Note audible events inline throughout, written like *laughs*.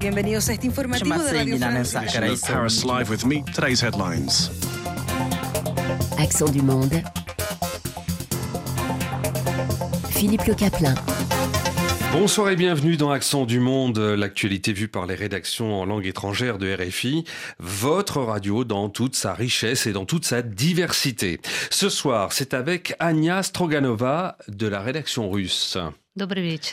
Bienvenidos a este informativo de Radio. Paris Live with me. Today's headlines. Accent du monde. Philippe Le Caplin. Bonsoir et bienvenue dans Accent du Monde, l'actualité vue par les rédactions en langue étrangère de RFI, votre radio dans toute sa richesse et dans toute sa diversité. Ce soir, c'est avec Anya Stroganova de la rédaction russe.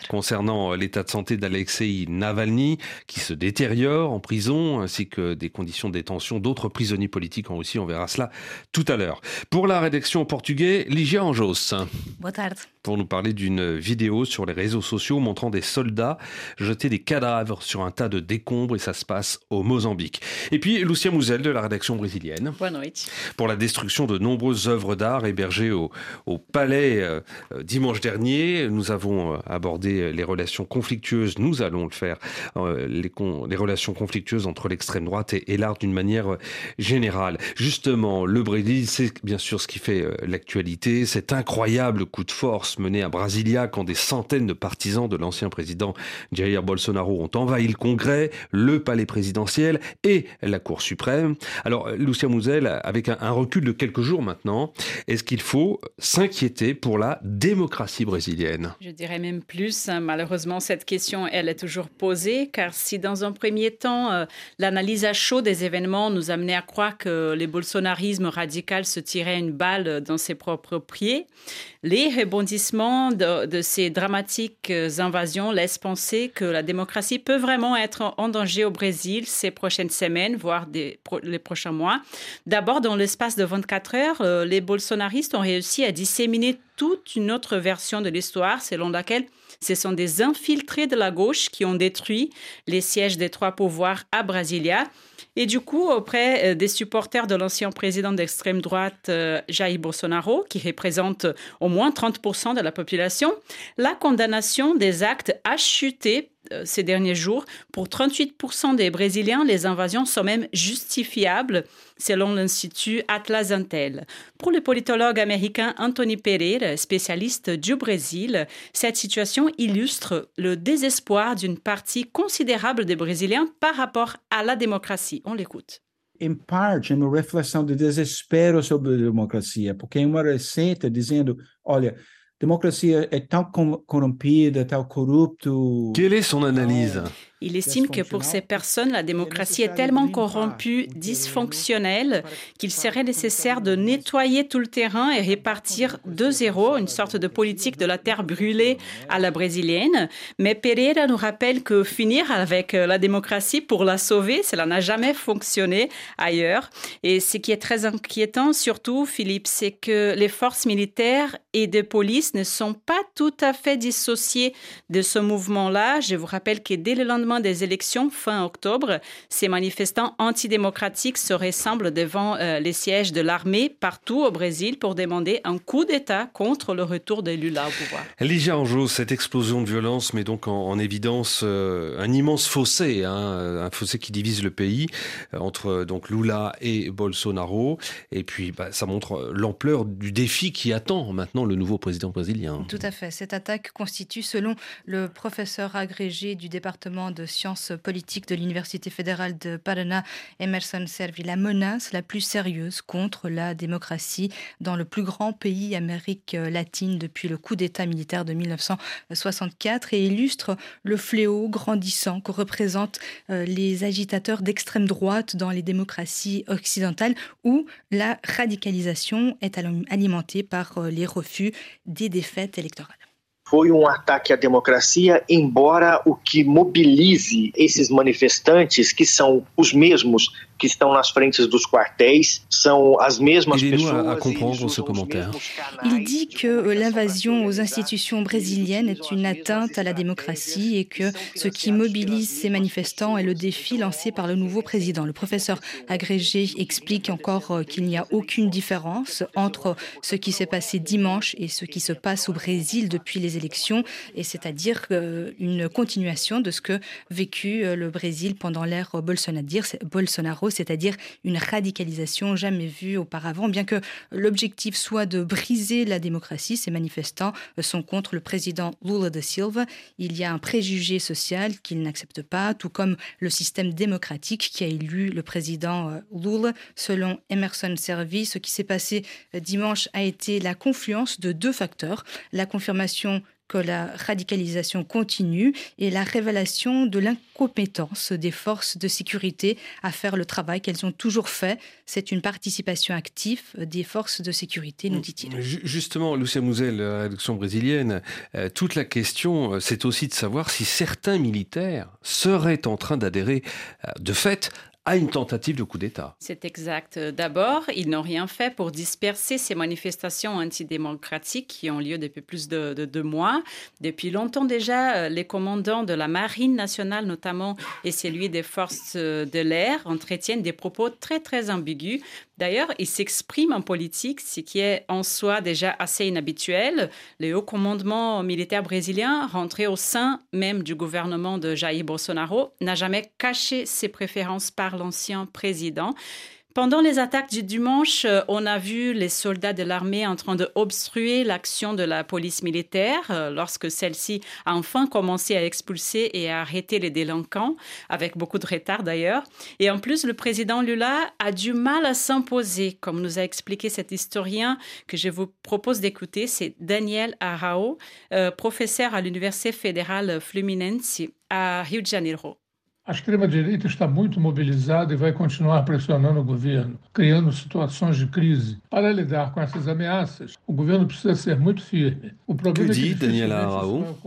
Concernant euh, l'état de santé d'Alexei Navalny, qui se détériore en prison, ainsi que des conditions de détention d'autres prisonniers politiques en Russie, on verra cela tout à l'heure. Pour la rédaction en portugais, Ligia Anjos. Pour nous parler d'une vidéo sur les réseaux sociaux montrant des soldats jeter des cadavres sur un tas de décombres et ça se passe au Mozambique. Et puis Lucia Mouzel de la rédaction brésilienne. Pour la destruction de nombreuses œuvres d'art hébergées au, palais euh, euh, dimanche dernier, nous avons euh, aborder les relations conflictueuses, nous allons le faire, euh, les, les relations conflictueuses entre l'extrême droite et, l'art d'une manière générale. Justement, le Brésil, c'est bien sûr ce qui fait l'actualité, cet incroyable coup de force mené à Brasilia quand des centaines de partisans de l'ancien président Jair Bolsonaro ont envahi le Congrès, le palais présidentiel et la Cour suprême. Alors, Lucia Mouzel, avec un recul de quelques jours maintenant, est-ce qu'il faut s'inquiéter pour la démocratie brésilienne? Je dirais même plus. Malheureusement, cette question, elle est toujours posée, car si dans un premier temps, euh, l'analyse à chaud des événements nous amenait à croire que le bolsonarisme radical se tirait une balle dans ses propres pieds, les rebondissements de, ces dramatiques euh, invasions laissent penser que la démocratie peut vraiment être en danger au Brésil ces prochaines semaines, voire les prochains mois. D'abord, dans l'espace de 24 heures, euh, les bolsonaristes ont réussi à disséminer toute une autre version de l'histoire selon laquelle ce sont des infiltrés de la gauche qui ont détruit les sièges des trois pouvoirs à Brasilia. Et du coup, auprès euh, des supporters de l'ancien président d'extrême droite, euh, Jair Bolsonaro, qui représente au moins 30% de la population, la condamnation des actes a chuté ces derniers jours. Pour 38% des Brésiliens, les invasions sont même justifiables, selon l'Institut Atlas Intel. Pour le politologue américain Anthony Pereira, spécialiste du Brésil, cette situation illustre le désespoir d'une partie considérable des Brésiliens par rapport à la démocratie. On l'écoute. em parte, uma reflexão de desespero sobre a democracia, porque é uma receita dizendo, olha, democracia é tão corrompida, tão corrupto. Quelle est son analyse? Il estime que pour ces personnes, la démocratie est tellement corrompue, dysfonctionnelle, qu'il serait nécessaire de nettoyer tout le terrain et répartir de zéro une sorte de politique de la terre brûlée à la brésilienne. Mais Pereira nous rappelle que finir avec la démocratie pour la sauver, cela n'a jamais fonctionné ailleurs. Et ce qui est très inquiétant, surtout, Philippe, c'est que les forces militaires et de police ne sont pas tout à fait dissociées de ce mouvement-là. Je vous rappelle que dès le lendemain des élections fin octobre, ces manifestants antidémocratiques se rassemblent devant euh, les sièges de l'armée partout au Brésil pour demander un coup d'État contre le retour de Lula au pouvoir. Ligia Anjou, cette explosion de violence met donc en, évidence euh, un immense fossé, hein, un fossé qui divise le pays euh, entre donc Lula et Bolsonaro. Et puis, bah, ça montre l'ampleur du défi qui attend maintenant le nouveau président brésilien. Tout à fait. Cette attaque constitue, selon le professeur agrégé du département de sciences politiques de l'Université fédérale de Paraná, Emerson Servi, la menace la plus sérieuse contre la démocratie dans le plus grand pays Amérique latine depuis le coup d'État militaire de 1964 et illustre le fléau grandissant que représentent euh, les agitateurs d'extrême droite dans les démocraties occidentales où la radicalisation est alimentée par euh, les refus des défaites électorales. Foi um ataque à democracia, embora o que mobilize esses manifestantes, que são os mesmos que estão nas frentes dos quartéis são as mesmas pessoas. À comprendre ce commentaire. Il dit que l'invasion aux institutions brésiliennes est une atteinte à la démocratie et que ce qui mobilise ces manifestants est le défi lancé par le nouveau président. Le professeur agrégé explique encore euh, qu'il n'y a aucune différence entre ce qui s'est passé dimanche et ce qui se passe au Brésil depuis les élections, et c'est-à-dire euh, une continuation de ce que vécu euh, le Brésil pendant l'ère Bolsonaro C'est-à-dire une radicalisation jamais vue auparavant. Bien que l'objectif soit de briser la démocratie, ces manifestants sont contre le président Lula da Silva. Il y a un préjugé social qu'ils n'acceptent pas, tout comme le système démocratique qui a élu le président euh, Lula. Selon Emerson Servi, ce qui s'est passé euh, dimanche a été la confluence de deux facteurs. La confirmation que la radicalisation continue et la révélation de l'incompétence des forces de sécurité à faire le travail qu'elles ont toujours fait. C'est une participation active des forces de sécurité, nous dit-il. Justement, Lucia Mouzel, rédaction brésilienne, euh, toute la question, euh, c'est aussi de savoir si certains militaires seraient en train d'adhérer euh, de fait à une tentative de coup d'État. C'est exact. D'abord, ils n'ont rien fait pour disperser ces manifestations antidémocratiques qui ont lieu depuis plus de, deux mois. Depuis longtemps déjà, euh, les commandants de la Marine nationale notamment et celui des forces euh, de l'air entretiennent des propos très très ambigus D'ailleurs, il s'exprime en politique, ce qui est en soi déjà assez inhabituel. Le haut commandement militaire brésilien, rentré au sein même du gouvernement de Jair Bolsonaro, n'a jamais caché ses préférences par l'ancien président. Pendant les attaques du dimanche, euh, on a vu les soldats de l'armée en train de obstruer l'action de la police militaire euh, lorsque celle-ci a enfin commencé à expulser et à arrêter les délinquants, avec beaucoup de retard d'ailleurs. Et en plus, le président Lula a du mal à s'imposer, comme nous a expliqué cet historien que je vous propose d'écouter, c'est Daniel Arao, euh, professeur à l'Université fédérale Fluminense à Rio de Janeiro. A extrema-direita está muito mobilizada e vai continuar pressionando o governo, criando situações de crise. Para lidar com essas ameaças, o governo precisa ser muito firme. O problema que dit Daniel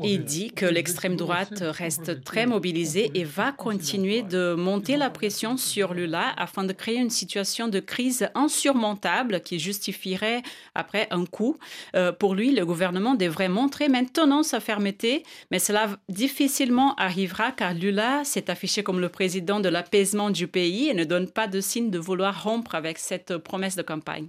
Il dit que l'extrême droite reste très mobilisée et va continuer de monter la pression sur Lula afin de créer une situation de crise insurmontable qui justifierait après un coup. Euh, pour lui, le gouvernement devrait montrer maintenant sa fermeté, mais cela difficilement arrivera car Lula s'est affiché comme le président de l'apaisement du pays et ne donne pas de signe de vouloir rompre avec cette promesse de campagne.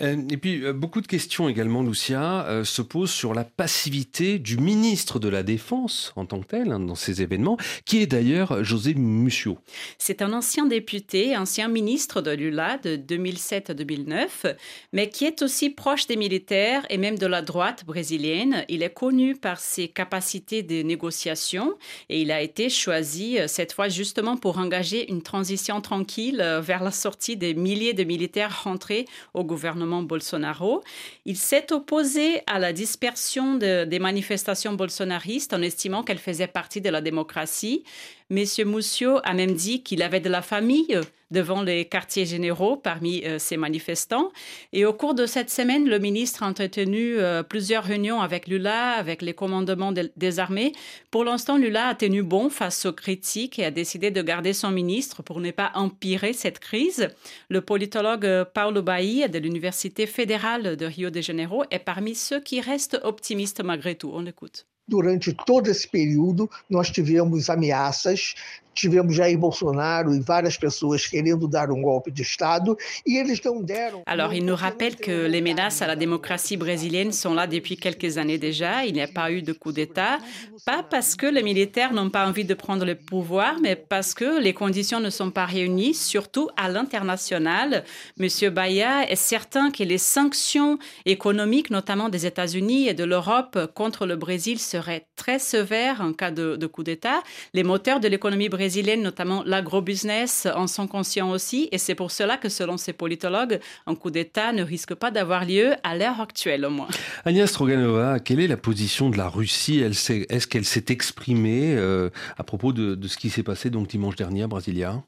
Euh, et puis, euh, beaucoup de questions également, Lucia, euh, se posent sur la passivité du ministre de la Défense en tant que tel hein, dans ces événements, qui est d'ailleurs José Mussio. C'est un ancien député, ancien ministre de Lula de 2007 à 2009, mais qui est aussi proche des militaires et même de la droite brésilienne. Il est connu par ses capacités de négociation et il a été choisi cette fois justement pour engager une transition tranquille vers la sortie des milliers de militaires rentrés au gouvernement Bolsonaro. Il s'est opposé à la dispersion des manifestations bolsonaristes en estimant qu'elles faisaient partie de la démocratie. Monsieur Moussio a même dit qu'il avait de la famille devant les quartiers généraux parmi euh, ces manifestants. Et au cours de cette semaine, le ministre a entretenu euh, plusieurs réunions avec Lula, avec les commandements des armées. Pour l'instant, Lula a tenu bon face aux critiques et a décidé de garder son ministre pour ne pas empirer cette crise. Le politologue euh, Paulo Bahia de l'Université fédérale de Rio de Janeiro est parmi ceux qui restent optimistes malgré tout. On l'écoute. Durante todo esse período, nós tivemos ameaças Tivemos Jair Bolsonaro et várias pessoas querendo dar um golpe de Estado e eles não deram. Alors, il nous rappelle que les menaces à la démocratie brésilienne sont là depuis quelques années déjà. Il n'y a pas eu de coup d'État, pas parce que les militaires n'ont pas envie de prendre le pouvoir, mais parce que les conditions ne sont pas réunies, surtout à l'international. Monsieur Baya est certain que les sanctions économiques, notamment des États-Unis et de l'Europe contre le Brésil, seraient très sévères en cas de, de coup d'État? Les moteurs de l'économie brésilienne brésilienne, notamment l'agrobusiness, en sont conscients aussi. Et c'est pour cela que, selon ces politologues, un coup d'État ne risque pas d'avoir lieu à l'heure actuelle, au moins. Agnès Stroganova, quelle est la position de la Russie? Est-ce qu'elle s'est exprimée euh, à propos de, de, ce qui s'est passé donc dimanche dernier à Brasilia?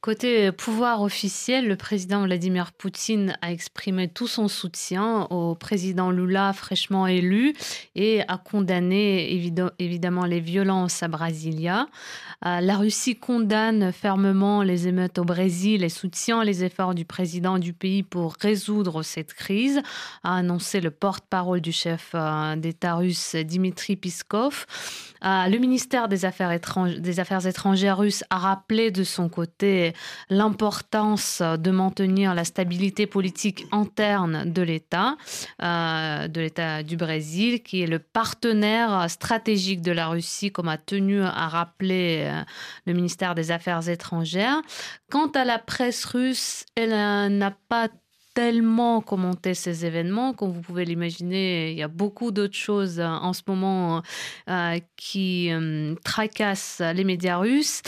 Côté pouvoir officiel, le président Vladimir Poutine a exprimé tout son soutien au président Lula fraîchement élu et a condamné évidemment les violences à Brasilia. Euh, la Russie condamne fermement les émeutes au Brésil et soutient les efforts du président du pays pour résoudre cette crise, a annoncé le porte-parole du chef euh, d'État russe Dimitri Piskov. Euh, le ministère des Affaires, des Affaires étrangères russe a rappelé de son côté l'importance de maintenir la stabilité politique interne de l'État, euh, de l'État du Brésil, qui est le partenaire stratégique de la Russie, comme a tenu à rappeler euh, le ministère des Affaires étrangères. Quant à la presse russe, elle n'a pas tellement commenté ces événements. Comme vous pouvez l'imaginer, il y a beaucoup d'autres choses euh, en ce moment euh, qui euh, tracassent les médias russes.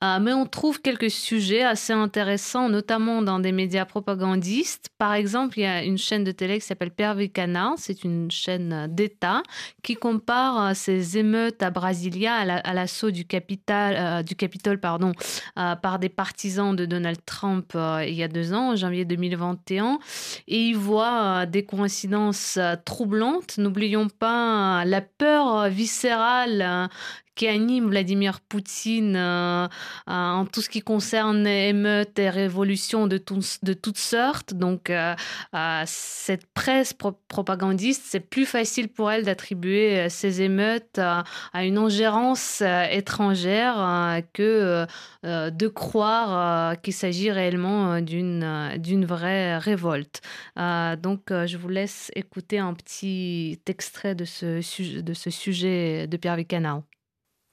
mais on trouve quelques sujets assez intéressants, notamment dans des médias propagandistes. Par exemple, il y a une chaîne de télé qui s'appelle Pervicana. C'est une chaîne d'État qui compare ces émeutes à Brasilia à l'assaut du, capital, du Capitole pardon, par des partisans de Donald Trump il y a deux ans, en janvier 2021 et il voit euh, des coïncidences euh, troublantes. N'oublions pas la peur viscérale euh, qui anime Vladimir Poutine euh, euh, en tout ce qui concerne émeutes et révolutions de, toutes sortes. Donc, euh, cette presse propagandiste, c'est plus facile pour elle d'attribuer ces émeutes à une ingérence étrangère que de croire qu'il s'agit réellement d'une d'une vraie révolte. donc, je vous laisse écouter un petit extrait de ce, de ce sujet de Pierre Vicanao.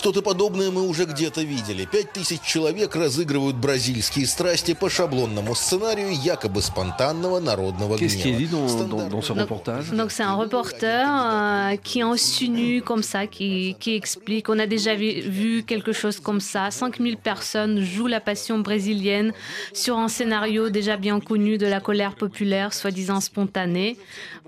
Что-то подобное мы уже где-то видели. Пять тысяч человек разыгрывают бразильские страсти по шаблонному сценарию якобы спонтанного народного Qu'est-ce qui est dit dans, dans, dans ce reportage Donc c'est un reporter euh, qui insinue comme ça, qui, qui explique. On a déjà vu, vu quelque chose comme ça. 5000 personnes jouent la passion brésilienne sur un scénario déjà bien connu de la colère populaire, soi-disant spontanée.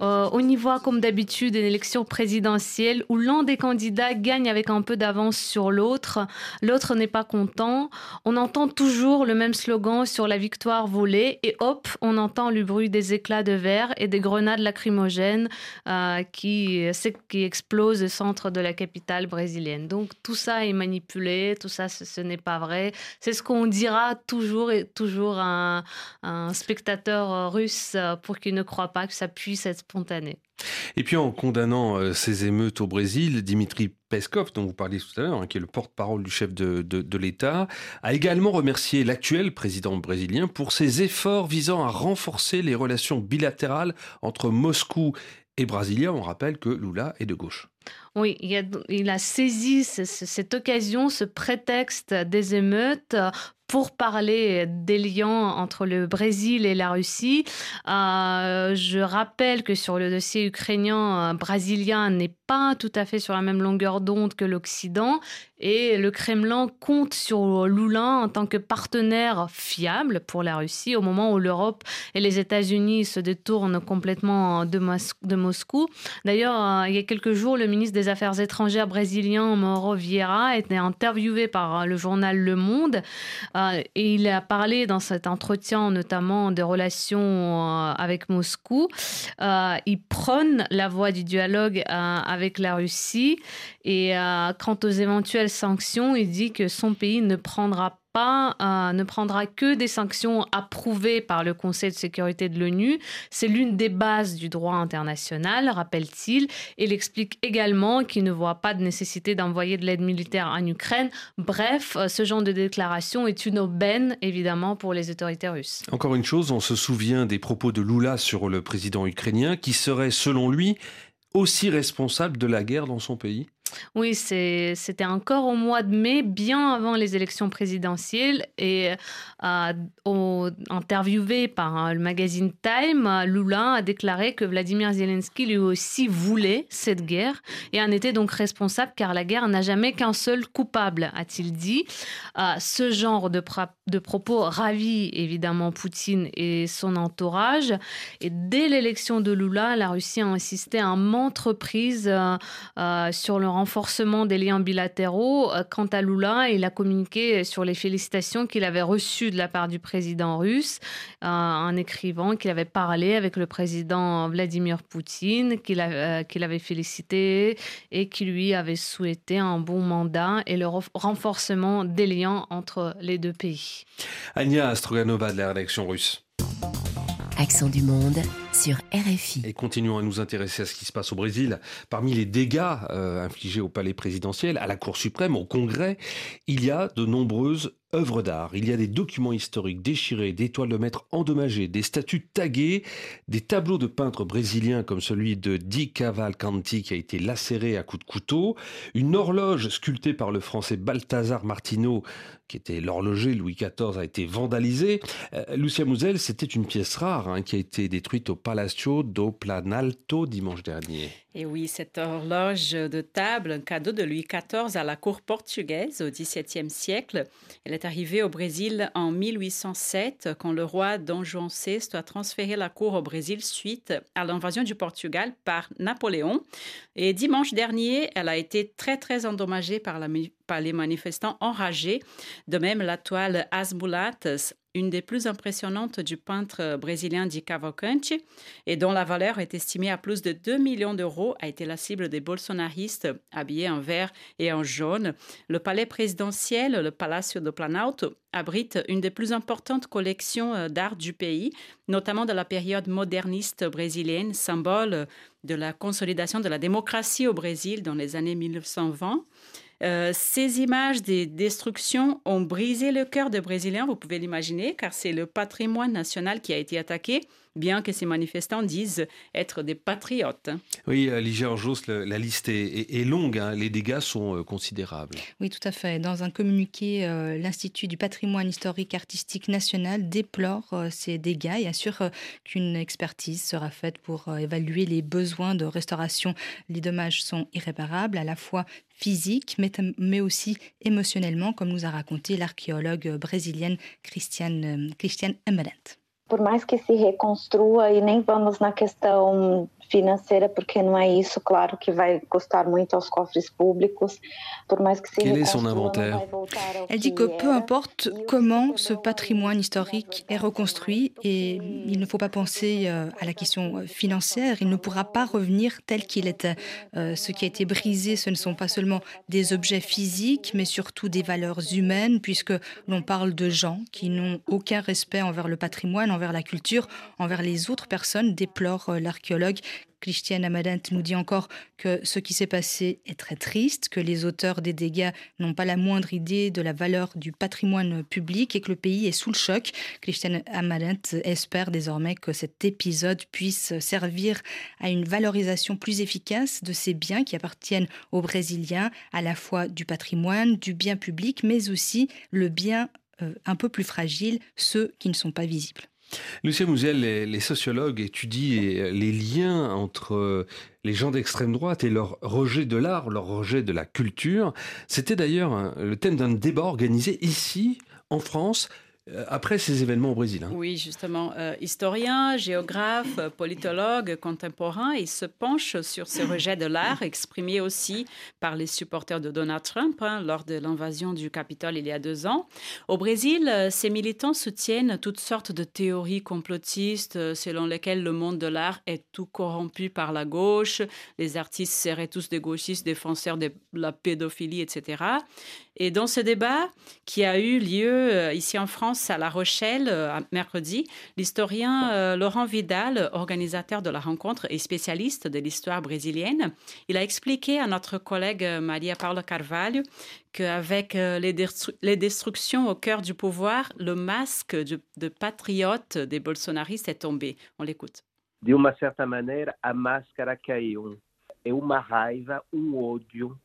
Euh, on y voit comme d'habitude une élection présidentielle où l'un des candidats gagne avec un peu d'avance sur l'autre, l'autre n'est pas content. On entend toujours le même slogan sur la victoire volée et hop, on entend le bruit des éclats de verre et des grenades lacrymogènes euh, qui, qui explosent au centre de la capitale brésilienne. Donc tout ça est manipulé, tout ça ce, n'est pas vrai. C'est ce qu'on dira toujours et toujours à un spectateur russe pour qu'il ne croit pas que ça puisse être spontané. Et puis en condamnant euh, ces émeutes au Brésil, Dimitri Peskov, dont vous parliez tout à l'heure, hein, qui est le porte-parole du chef de, l'État, a également remercié l'actuel président brésilien pour ses efforts visant à renforcer les relations bilatérales entre Moscou et Brasilia. On rappelle que Lula est de gauche. Oui, il a, saisi cette occasion, ce prétexte des émeutes parler des liens entre le Brésil et la Russie. Euh, je rappelle que sur le dossier ukrainien, euh, brésilien n'est pas tout à fait sur la même longueur d'onde que l'Occident et le Kremlin compte sur Lula en tant que partenaire fiable pour la Russie au moment où l'Europe et les États-Unis se détournent complètement de, Moscou. D'ailleurs, euh, il y a quelques jours, le ministre des Affaires étrangères brésilien Mauro Vieira été interviewé par le journal Le Monde. Euh, et il a parlé dans cet entretien notamment des relations euh, avec Moscou. Euh, il prône la voie du dialogue avec la Russie et quant aux éventuelles sanctions, il dit que son pays ne prendra pas, euh, ne prendra que des sanctions approuvées par le Conseil de sécurité de l'ONU. C'est l'une des bases du droit international, rappelle-t-il. Il explique également qu'il ne voit pas de nécessité d'envoyer de l'aide militaire en Ukraine. Bref, euh, ce genre de déclaration est une aubaine, évidemment, pour les autorités russes. Encore une chose, on se souvient des propos de Lula sur le président ukrainien, qui serait, selon lui, aussi responsable de la guerre dans son pays oui, c'était encore au mois de mai, bien avant les élections présidentielles. Et euh, interviewé par euh, le magazine Time, Lula a déclaré que Vladimir Zelensky lui aussi voulait cette guerre et en était donc responsable car la guerre n'a jamais qu'un seul coupable, a-t-il dit. Euh, ce genre de, propos ravit évidemment Poutine et son entourage. Et dès l'élection de Lula, la Russie a insisté à maintes reprises sur le renforcement des liens bilatéraux. Euh, quant à Lula, il a communiqué sur les félicitations qu'il avait reçues de la part du président russe euh, en écrivant qu'il avait parlé avec le président Vladimir Poutine, qu'il euh, avait félicité et qui lui avait souhaité un bon mandat et le renforcement des liens entre les deux pays. Anya Stroganova de la rédaction russe. Accent du monde sur RFI. Et continuons à nous intéresser à ce qui se passe au Brésil. Parmi les dégâts euh, infligés au palais présidentiel, à la Cour suprême, au Congrès, il y a de nombreuses œuvres d'art. Il y a des documents historiques déchirés, des toiles de maître endommagées, des statues taguées, des tableaux de peintres brésiliens comme celui de Di Cavalcanti qui a été lacéré à coups de couteau, une horloge sculptée par le français Balthazar Martino qui était l'horloger Louis XIV a été vandalisée. Euh, Lucia Mouzel, c'était une pièce rare hein, qui a été détruite au Palacio do Planalto dimanche dernier. Et oui, cette horloge de table, un cadeau de Louis XIV à la cour portugaise au XVIIe siècle. Elle est arrivée au Brésil en 1807 quand le roi Don Juan VI a transféré la cour au Brésil suite à l'invasion du Portugal par Napoléon. Et dimanche dernier, elle a été très très endommagée par, les manifestants enragés. De même, la toile As une des plus impressionnantes du peintre brésilien Di Cavalcanti et dont la valeur est estimée à plus de 2 millions d'euros, a été la cible des bolsonaristes habillés en vert et en jaune. Le palais présidentiel, le Palacio do Planalto, abrite une des plus importantes collections euh, d'art du pays, notamment de la période moderniste brésilienne, symbole de la consolidation de la démocratie au Brésil dans les années 1920. Euh, ces images des destructions ont brisé le cœur des Brésiliens, vous pouvez l'imaginer, car c'est le patrimoine national qui a été attaqué bien que ces manifestants disent être des patriotes. Oui, euh, Ligia Orjos, la liste est, longue, hein. les dégâts sont euh, considérables. Oui, tout à fait. Dans un communiqué, euh, l'Institut du patrimoine historique artistique national déplore ces dégâts et assure qu'une expertise sera faite pour évaluer les besoins de restauration. Les dommages sont irréparables, à la fois physiques, mais, aussi émotionnellement, comme nous a raconté l'archéologue brésilienne Christiane, Christiane Emerent. Por mais que se reconstrua, e nem vamos na questão financeira, porque não é isso, claro, que vai custar muito aos cofres públicos, por mais que se Quel est son inventaire? Elle dit que peu importe comment ce patrimoine historique est reconstruit, et il ne faut pas penser euh, à la question euh, financière, il ne pourra pas revenir tel qu'il était. Euh, ce qui a été brisé, ce ne sont pas seulement des objets physiques, mais surtout des valeurs humaines, puisque l'on parle de gens qui n'ont aucun respect envers le patrimoine, envers la culture, envers les autres personnes, déplore l'archéologue Christiane Amadent nous dit encore que ce qui s'est passé est très triste, que les auteurs des dégâts n'ont pas la moindre idée de la valeur du patrimoine public et que le pays est sous le choc. Christiane Amadent espère désormais que cet épisode puisse servir à une valorisation plus efficace de ces biens qui appartiennent aux Brésiliens, à la fois du patrimoine, du bien public, mais aussi le bien euh, un peu plus fragile, ceux qui ne sont pas visibles. Lucien Mouzel, les, sociologues étudient les liens entre euh, les gens d'extrême droite et leur rejet de l'art, leur rejet de la culture. C'était d'ailleurs le thème d'un débat organisé ici, en France, euh, après ces événements au Brésil. Hein. Oui, justement. Euh, historien, géographe, politologue contemporain, il se penche sur ce rejet de l'art exprimé aussi par les supporters de Donald Trump hein, lors de l'invasion du Capitole il y a deux ans. Au Brésil, euh, ces militants soutiennent toutes sortes de théories complotistes selon lesquelles le monde de l'art est tout corrompu par la gauche, les artistes seraient tous des gauchistes défenseurs de la pédophilie, etc. Et dans ce débat qui a eu lieu ici en France, à La Rochelle euh, mercredi, l'historien euh, Laurent Vidal, organisateur de la rencontre et spécialiste de l'histoire brésilienne, il a expliqué à notre collègue euh, Maria Paula Carvalho qu'avec les, les, destructions au cœur du pouvoir, le masque de, patriote des bolsonaristes est tombé. On l'écoute. De uma certa maneira, a máscara caiu. É raiva, um ódio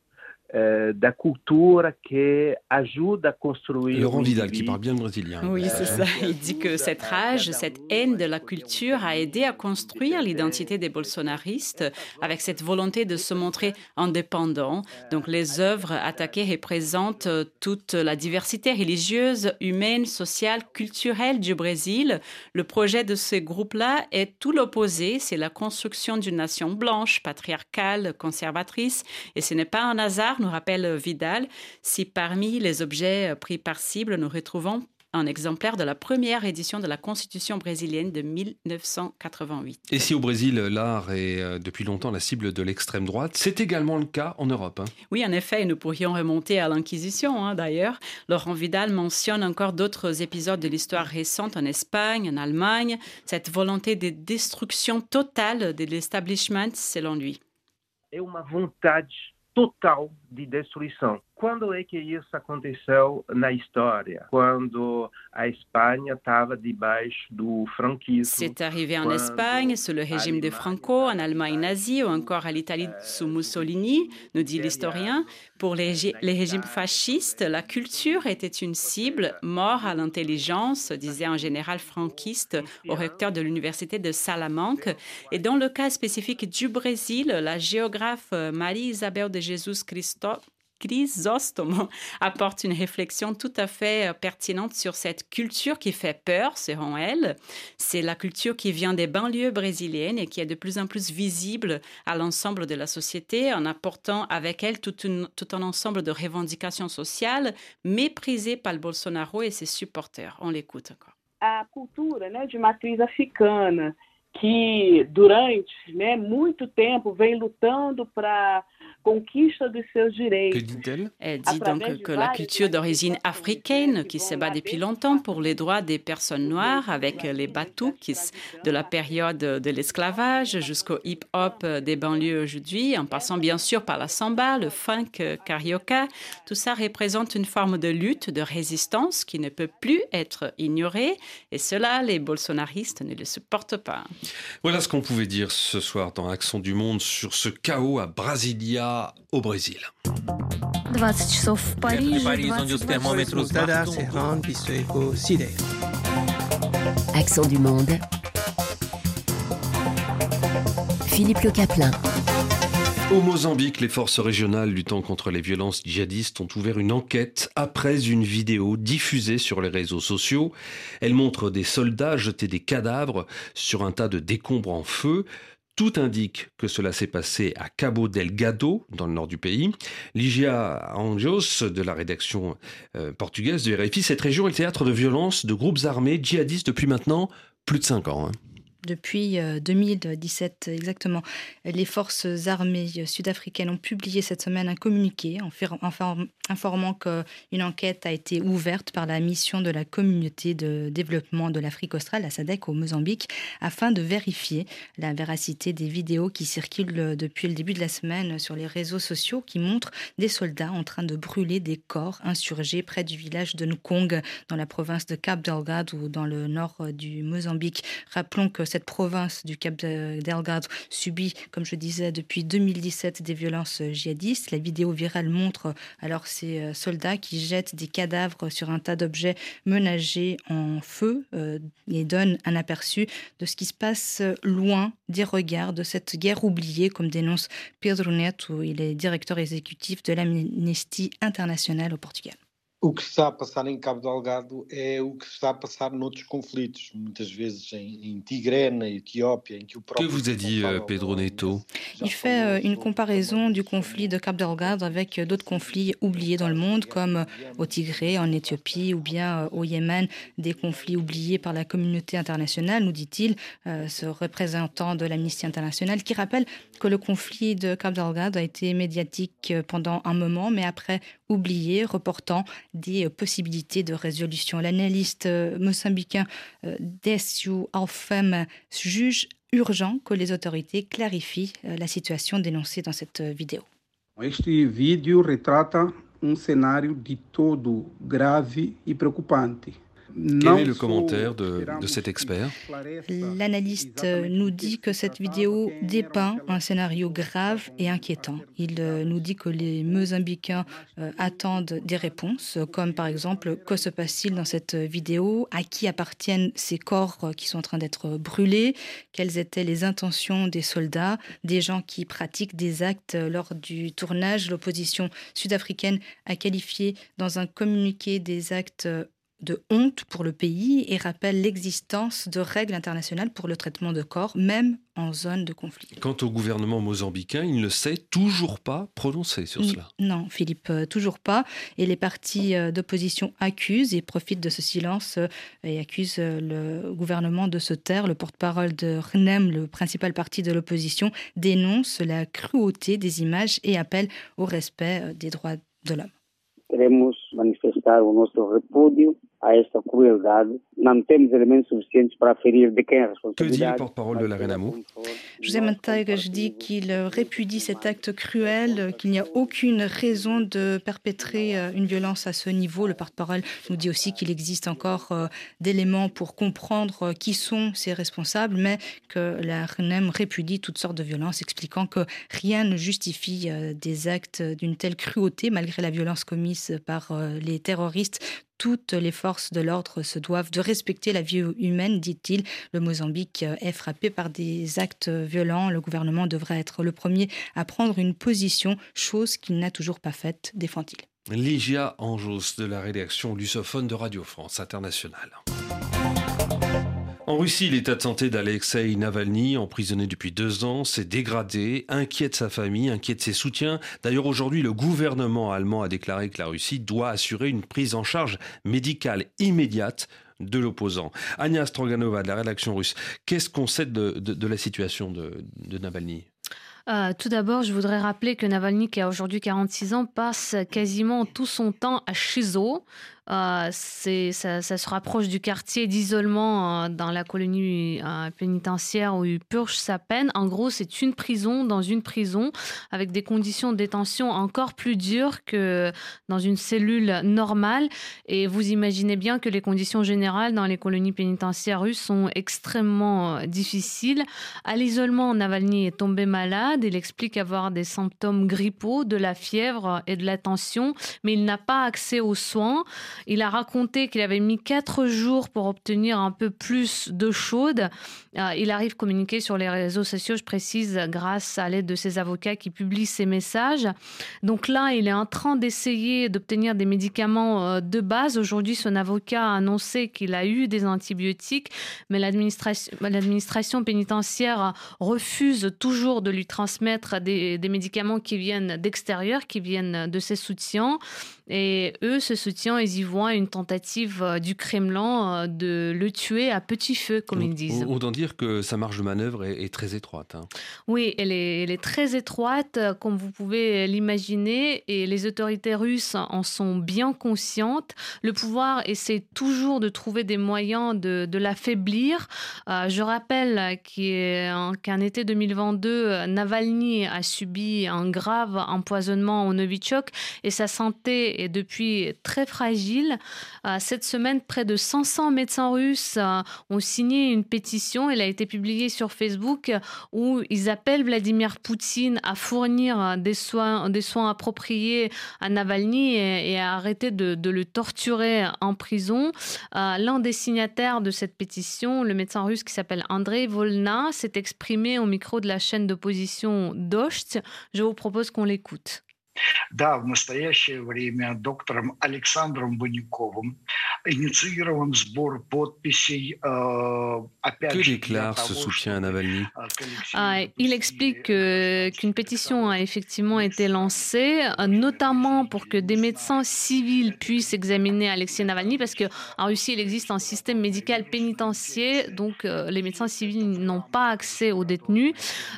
euh, da culture qui ajude à construire. Laurent Vidal qui parle bien brésilien. Oui, c'est ça. Il dit que cette rage, cette haine de la culture a aidé à construire l'identité des bolsonaristes avec cette volonté de se montrer indépendant. Donc les œuvres attaquées représentent toute la diversité religieuse, humaine, sociale, culturelle du Brésil. Le projet de ces groupes-là est tout l'opposé. C'est la construction d'une nation blanche, patriarcale, conservatrice. Et ce n'est pas un hasard nous rappelle Vidal, si parmi les objets pris par cible, nous retrouvons un exemplaire de la première édition de la Constitution brésilienne de 1988. Et si au Brésil, l'art est euh, depuis longtemps la cible de l'extrême droite, c'est également le cas en Europe. Hein. Oui, en effet, nous pourrions remonter à l'Inquisition, hein, d'ailleurs. Laurent Vidal mentionne encore d'autres épisodes de l'histoire récente en Espagne, en Allemagne, cette volonté de destruction totale de l'establishment, selon lui. É uma vontade total de destruição. Quando é que isso aconteceu na história? Quando a Espanha estava debaixo do franquisme. C'est arrivé en Espagne sous le régime de Franco, en Allemagne nazie ou encore à l'Italie sous Mussolini, nous dit l'historien. Pour les, les, régimes fascistes, la culture était une cible, mort à l'intelligence, disait un général franquiste au recteur de l'université de Salamanque. Et dans le cas spécifique du Brésil, la géographe Marie-Isabelle de Jesus Cristo Chrysostomo *laughs* apporte une réflexion tout à fait euh, pertinente sur cette culture qui fait peur, selon elle. C'est la culture qui vient des banlieues brésiliennes et qui est de plus en plus visible à l'ensemble de la société en apportant avec elle tout, un ensemble de revendications sociales méprisées par le Bolsonaro et ses supporters. On l'écoute encore. A cultura né, de matriz africana, que durante né, muito tempo vem lutando para Que dit-elle? Elle dit donc que la culture d'origine africaine, qui se bat depuis longtemps pour les droits des personnes noires, avec les batoukis de la période de l'esclavage jusqu'au hip-hop des banlieues aujourd'hui, en passant bien sûr par la samba, le funk carioca, tout ça représente une forme de lutte, de résistance qui ne peut plus être ignorée. Et cela, les bolsonaristes ne le supportent pas. Voilà ce qu'on pouvait dire ce soir dans Accent du Monde sur ce chaos à Brasilia au Brésil. 20 часов в Париже, Accent du monde. Philippe Le Caplin. Au Mozambique, les forces régionales luttant contre les violences djihadistes ont ouvert une enquête après une vidéo diffusée sur les réseaux sociaux. Elle montre des soldats jeter des cadavres sur un tas de décombres en feu. Tout indique que cela s'est passé à Cabo Delgado, dans le nord du pays. Ligia Anjos, de la rédaction euh, portugaise de RFI, cette région est théâtre de violences de groupes armés djihadistes depuis maintenant plus de cinq ans. Hein depuis 2017 euh, exactement. Les forces armées sud-africaines ont publié cette semaine un communiqué informant qu'une enquête a été ouverte par la mission de la communauté de développement de l'Afrique australe, la SADC, au Mozambique, afin de vérifier la véracité des vidéos qui circulent depuis le début de la semaine sur les réseaux sociaux qui montrent des soldats en train de brûler des corps insurgés près du village de Nkong, dans la province de Cap Delgado ou dans le nord du Mozambique. Rappelons que cette province du Cap Delgado subit, comme je disais, depuis 2017 des violences djihadistes. La vidéo virale montre alors ces euh, soldats qui jettent des cadavres sur un tas d'objets menagés en feu euh, et donne un aperçu de ce qui se passe loin des regards de cette guerre oubliée, comme dénonce Pedro Neto, il est directeur exécutif de l'Amnesty International au Portugal. O que se está a passar em Cabo Delgado é o que se está a passar noutros conflitos, muitas vezes em, em Tigré, na Éthiopie, em que o próprio... Que vous a dit euh, Pedro Neto? Il fait euh, une comparaison du conflit de Cap Delgado avec d'autres conflits oubliés dans le monde, comme au Tigré, en Éthiopie, ou bien euh, au Yémen, des conflits oubliés par la communauté internationale, nous dit-il, ce représentant de l'Amnesty International, qui rappelle que le conflit de Cap Delgado a été médiatique pendant un moment, mais après oublié, reportant des euh, possibilités de résolution. L'analyste euh, mozambicain euh, Desiu Alfem juge urgent que les autorités clarifient la situation dénoncée dans cette vidéo. Este vídeo retrata um cenário de todo grave e preocupante. Quel est le commentaire de, de cet expert? L'analyste nous dit que cette vidéo dépeint un scénario grave et inquiétant. Il euh, nous dit que les Mozambicains euh, attendent des réponses, comme par exemple que se passe-t-il dans cette vidéo, à qui appartiennent ces corps qui sont en train d'être brûlés, quelles étaient les intentions des soldats, des gens qui pratiquent des actes lors du tournage? L'opposition sud-africaine a qualifié dans un communiqué des actes de honte pour le pays et rappelle l'existence de règles internationales pour le traitement de corps, même en zone de conflit. Quant au gouvernement mozambicain, il ne s'est toujours pas prononcé sur cela. Non, Philippe, euh, toujours pas. Et les partis euh, d'opposition accusent et profitent de ce silence euh, et accusent le gouvernement de se taire. Le porte-parole de RNEM, le principal parti de l'opposition, dénonce la cruauté des images et appelle au respect des droits de l'homme. Queremos manifestar o nosso repúdio a esta crueldade. Não temos elementos suficientes para aferir de quem é a responsabilidade. Que dit le porte-parole de la Renamo José Montague dit qu'il répudie cet acte cruel, qu'il n'y a aucune raison de perpétrer euh, une violence à ce niveau. Le porte-parole nous dit aussi qu'il existe encore euh, d'éléments pour comprendre euh, qui sont ces responsables, mais que la RNM répudie toutes sortes de violences, expliquant que rien ne justifie des actes d'une telle cruauté malgré la violence commise par les terroristes toutes les forces de l'ordre se doivent de respecter la vie humaine, dit-il. Le Mozambique est frappé par des actes violents. Le gouvernement devrait être le premier à prendre une position, chose qu'il n'a toujours pas faite, défend-il. Ligia Anjos de la rédaction lusophone de Radio France Internationale. En Russie, l'état de santé d'Alexei Navalny, emprisonné depuis deux ans, s'est dégradé, inquiète sa famille, inquiète ses soutiens. D'ailleurs, aujourd'hui, le gouvernement allemand a déclaré que la Russie doit assurer une prise en charge médicale immédiate de l'opposant. Anya Stroganova de la rédaction russe, qu'est-ce qu'on sait de, la situation de, Navalny? Euh, tout d'abord, je voudrais rappeler que Navalny, qui a aujourd'hui 46 ans, passe quasiment tout son temps à Chizo, euh, ça, se rapproche du quartier d'isolement euh, dans la colonie euh, pénitentiaire où il purge sa peine. En gros, c'est une prison dans une prison avec des conditions de détention encore plus dures que dans une cellule normale. Et vous imaginez bien que les conditions générales dans les colonies pénitentiaires russes sont extrêmement difficiles. À l'isolement, Navalny est tombé malade. Il explique avoir des symptômes grippaux, de la fièvre et de la tension, mais il n'a pas accès aux soins. Il a raconté qu'il avait mis quatre jours pour obtenir un peu plus d'eau chaude. Euh, il arrive communiquer sur les réseaux sociaux, je précise, grâce à l'aide de ses avocats qui publient ses messages. Donc là, il est en train d'essayer d'obtenir des médicaments euh, de base. Aujourd'hui, son avocat a annoncé qu'il a eu des antibiotiques, mais l'administration pénitentiaire refuse toujours de lui transmettre des, des médicaments qui viennent d'extérieur, qui viennent de ses soutiens. Et eux, ce soutien, ils y voient une tentative euh, du Kremlin euh, de le tuer à petit feu, comme ils disent. Autant dire que sa marge de manœuvre est, très étroite. Hein. Oui, elle est, elle est, très étroite, euh, comme vous pouvez l'imaginer, et les autorités russes en sont bien conscientes. Le pouvoir essaie toujours de trouver des moyens de, de l'affaiblir. je rappelle qu'en été 2022, Navalny a subi un grave empoisonnement au Novichok et sa santé est depuis très fragile. Euh, cette semaine, près de 500 médecins russes euh, ont signé une pétition. Elle a été publiée sur Facebook où ils appellent Vladimir Poutine à fournir des soins, des soins appropriés à Navalny et, à arrêter de, le torturer en prison. Euh, l'un des signataires de cette pétition, le médecin russe qui s'appelle Andrei Volna, s'est exprimé au micro de la chaîne d'opposition Dost. Je vous propose qu'on l'écoute. Да, в настоящее время доктором Александром Банюковым инициирован сбор подписей э, опять Que déclare ce soutien à Navalny ah, Il explique qu'une pétition a effectivement été lancée, notamment pour que des médecins civils puissent examiner Alexei Navalny, parce qu'en Russie, il existe un système médical pénitentiaire, donc euh, les médecins civils n'ont pas accès aux détenus.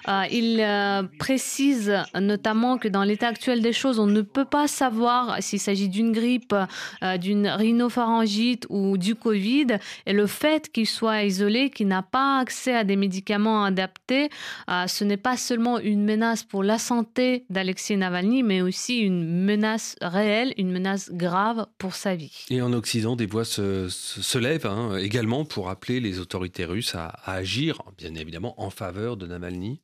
Euh, il euh, précise notamment que dans l'état actuel des choses. On ne peut pas savoir s'il s'agit d'une grippe, euh, d'une rhinopharyngite ou du Covid. Et le fait qu'il soit isolé, qu'il n'a pas accès à des médicaments adaptés, euh, ce n'est pas seulement une menace pour la santé d'Alexei Navalny, mais aussi une menace réelle, une menace grave pour sa vie. Et en Occident, des voix se, lèvent hein, également pour appeler les autorités russes à agir, bien évidemment, en faveur de Navalny.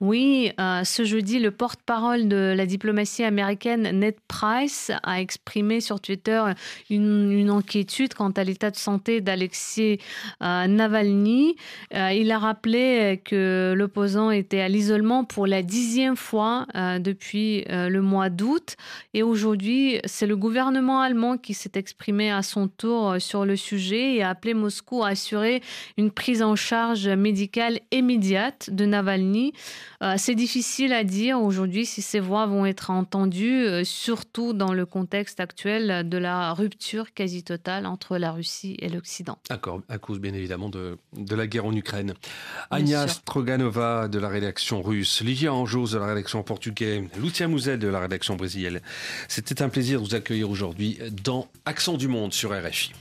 Oui, euh, ce jeudi, le porte-parole de la diplomatie américaine, Ned Price, a exprimé sur Twitter une, inquiétude quant à l'état de santé d'Alexei euh, Navalny. Euh, il a rappelé que l'opposant était à l'isolement pour la dixième fois depuis le mois d'août. Et aujourd'hui, c'est le gouvernement allemand qui s'est exprimé à son tour sur le sujet et a appelé Moscou à assurer une prise en charge médicale immédiate de Navalny. Euh, c'est difficile à dire aujourd'hui si ces voix vont être entendues, euh, surtout dans le contexte actuel de la rupture quasi totale entre la Russie et l'Occident. D'accord, à cause bien évidemment de, de la guerre en Ukraine. Anya Stroganova de la rédaction russe, Livia Anjos de la rédaction portugaise, Lucia Mouzel de la rédaction brésilienne. C'était un plaisir de vous accueillir aujourd'hui dans Accent du Monde sur RFI.